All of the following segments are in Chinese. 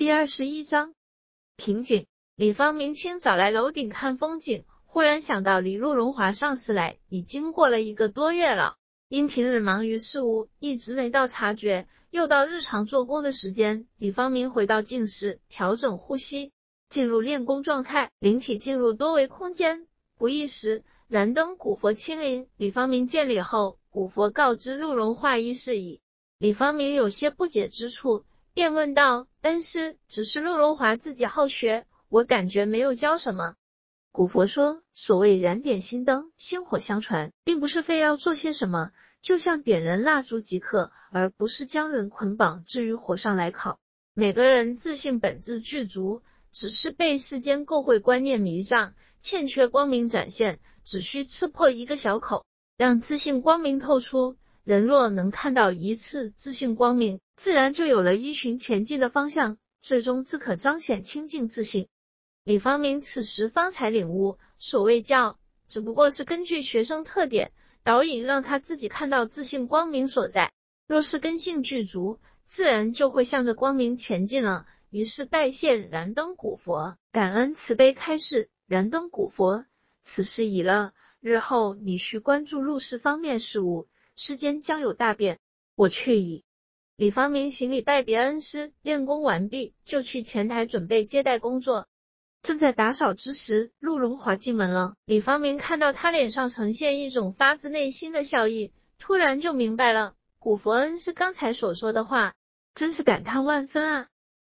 第二十一章瓶颈。李方明清早来楼顶看风景，忽然想到李陆荣华上次来已经过了一个多月了，因平日忙于事务，一直没到察觉。又到日常做工的时间，李方明回到静室，调整呼吸，进入练功状态，灵体进入多维空间。不一时，燃灯古佛亲临，李方明见礼后，古佛告知陆荣华一事已。李方明有些不解之处。便问道：“恩师，只是陆荣华自己好学，我感觉没有教什么。”古佛说：“所谓燃点心灯，薪火相传，并不是非要做些什么，就像点燃蜡烛即可，而不是将人捆绑置于火上来烤。每个人自信本质具足，只是被世间垢秽观念迷障，欠缺光明展现。只需刺破一个小口，让自信光明透出。人若能看到一次自信光明。”自然就有了依循前进的方向，最终自可彰显清净自信。李方明此时方才领悟，所谓教，只不过是根据学生特点导引，让他自己看到自信光明所在。若是根性具足，自然就会向着光明前进了。于是拜谢燃灯古佛，感恩慈悲开示。燃灯古佛，此事已了，日后你需关注入世方面事务，世间将有大变。我去矣。李方明行礼拜别恩师，练功完毕，就去前台准备接待工作。正在打扫之时，陆荣华进门了。李方明看到他脸上呈现一种发自内心的笑意，突然就明白了古佛恩师刚才所说的话，真是感叹万分啊！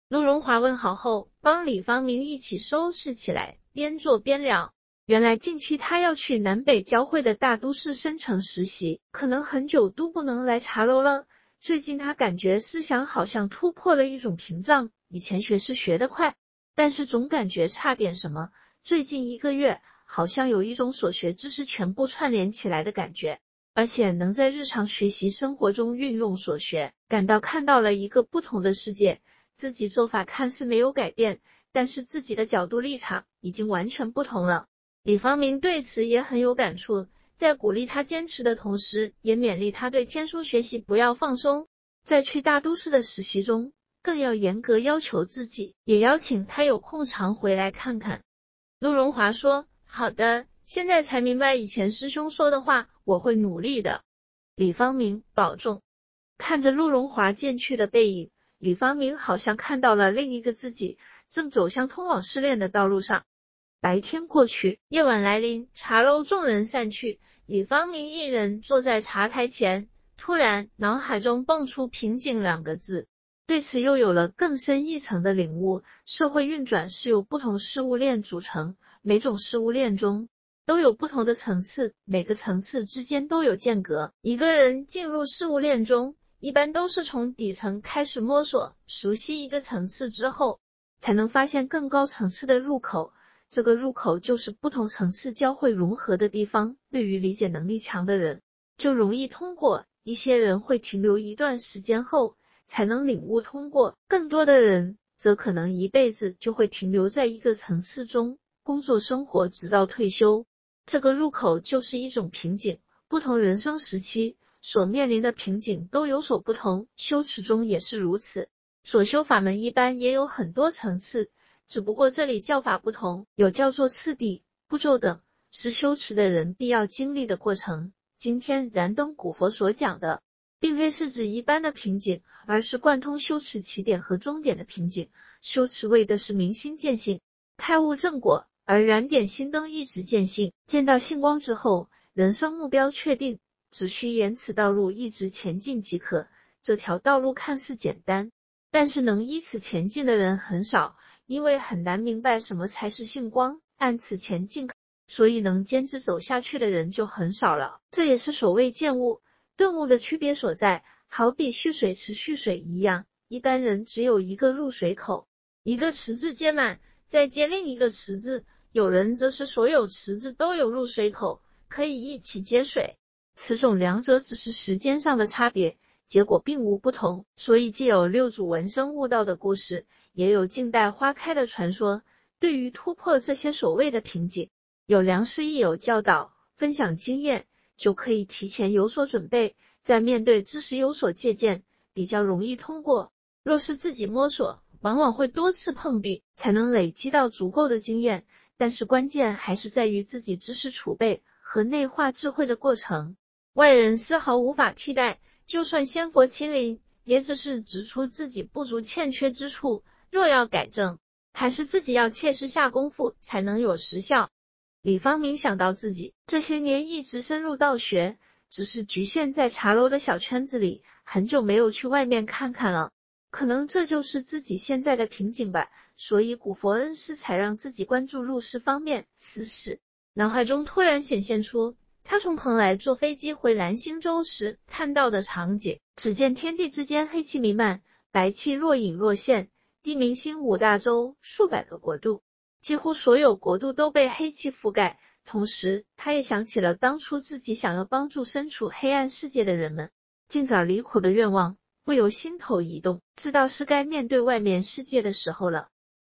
陆荣华问好后，帮李方明一起收拾起来，边做边聊。原来近期他要去南北交汇的大都市深城实习，可能很久都不能来茶楼了。最近他感觉思想好像突破了一种屏障，以前学是学得快，但是总感觉差点什么。最近一个月，好像有一种所学知识全部串联起来的感觉，而且能在日常学习生活中运用所学，感到看到了一个不同的世界。自己做法看似没有改变，但是自己的角度立场已经完全不同了。李方明对此也很有感触。在鼓励他坚持的同时，也勉励他对天书学习不要放松。在去大都市的实习中，更要严格要求自己。也邀请他有空常回来看看。陆荣华说：“好的，现在才明白以前师兄说的话，我会努力的。”李方明，保重。看着陆荣华渐去的背影，李方明好像看到了另一个自己，正走向通往失恋的道路上。白天过去，夜晚来临，茶楼众人散去，李方明一人坐在茶台前，突然脑海中蹦出“瓶颈”两个字，对此又有了更深一层的领悟。社会运转是由不同事物链组成，每种事物链中都有不同的层次，每个层次之间都有间隔。一个人进入事物链中，一般都是从底层开始摸索，熟悉一个层次之后，才能发现更高层次的入口。这个入口就是不同层次交汇融合的地方。对于理解能力强的人，就容易通过；一些人会停留一段时间后才能领悟通过；更多的人则可能一辈子就会停留在一个层次中，工作生活直到退休。这个入口就是一种瓶颈。不同人生时期所面临的瓶颈都有所不同，修持中也是如此。所修法门一般也有很多层次。只不过这里叫法不同，有叫做次第、步骤等，是修持的人必要经历的过程。今天燃灯古佛所讲的，并非是指一般的瓶颈，而是贯通修持起点和终点的瓶颈。修持为的是明心见性，开悟正果；而燃点心灯一直见性，见到性光之后，人生目标确定，只需沿此道路一直前进即可。这条道路看似简单，但是能依此前进的人很少。因为很难明白什么才是性光，按此前进，所以能坚持走下去的人就很少了。这也是所谓见悟、顿悟的区别所在。好比蓄水池蓄水一样，一般人只有一个入水口，一个池子接满，再接另一个池子；有人则是所有池子都有入水口，可以一起接水。此种两者只是时间上的差别，结果并无不同。所以既有六祖闻声悟道的故事。也有静待花开的传说。对于突破这些所谓的瓶颈，有良师益友教导、分享经验，就可以提前有所准备，在面对知识有所借鉴，比较容易通过。若是自己摸索，往往会多次碰壁，才能累积到足够的经验。但是关键还是在于自己知识储备和内化智慧的过程，外人丝毫无法替代。就算仙佛亲临，也只是指出自己不足欠缺之处，若要改正，还是自己要切实下功夫才能有实效。李方明想到自己这些年一直深入道学，只是局限在茶楼的小圈子里，很久没有去外面看看了。可能这就是自己现在的瓶颈吧。所以古佛恩师才让自己关注入世方面。此时，脑海中突然显现出他从蓬莱坐飞机回蓝星洲时看到的场景。只见天地之间黑气弥漫，白气若隐若现，地明星五大洲，数百个国度，几乎所有国度都被黑气覆盖。同时，他也想起了当初自己想要帮助身处黑暗世界的人们，尽早离苦的愿望，不由心头一动，知道是该面对外面世界的时候了。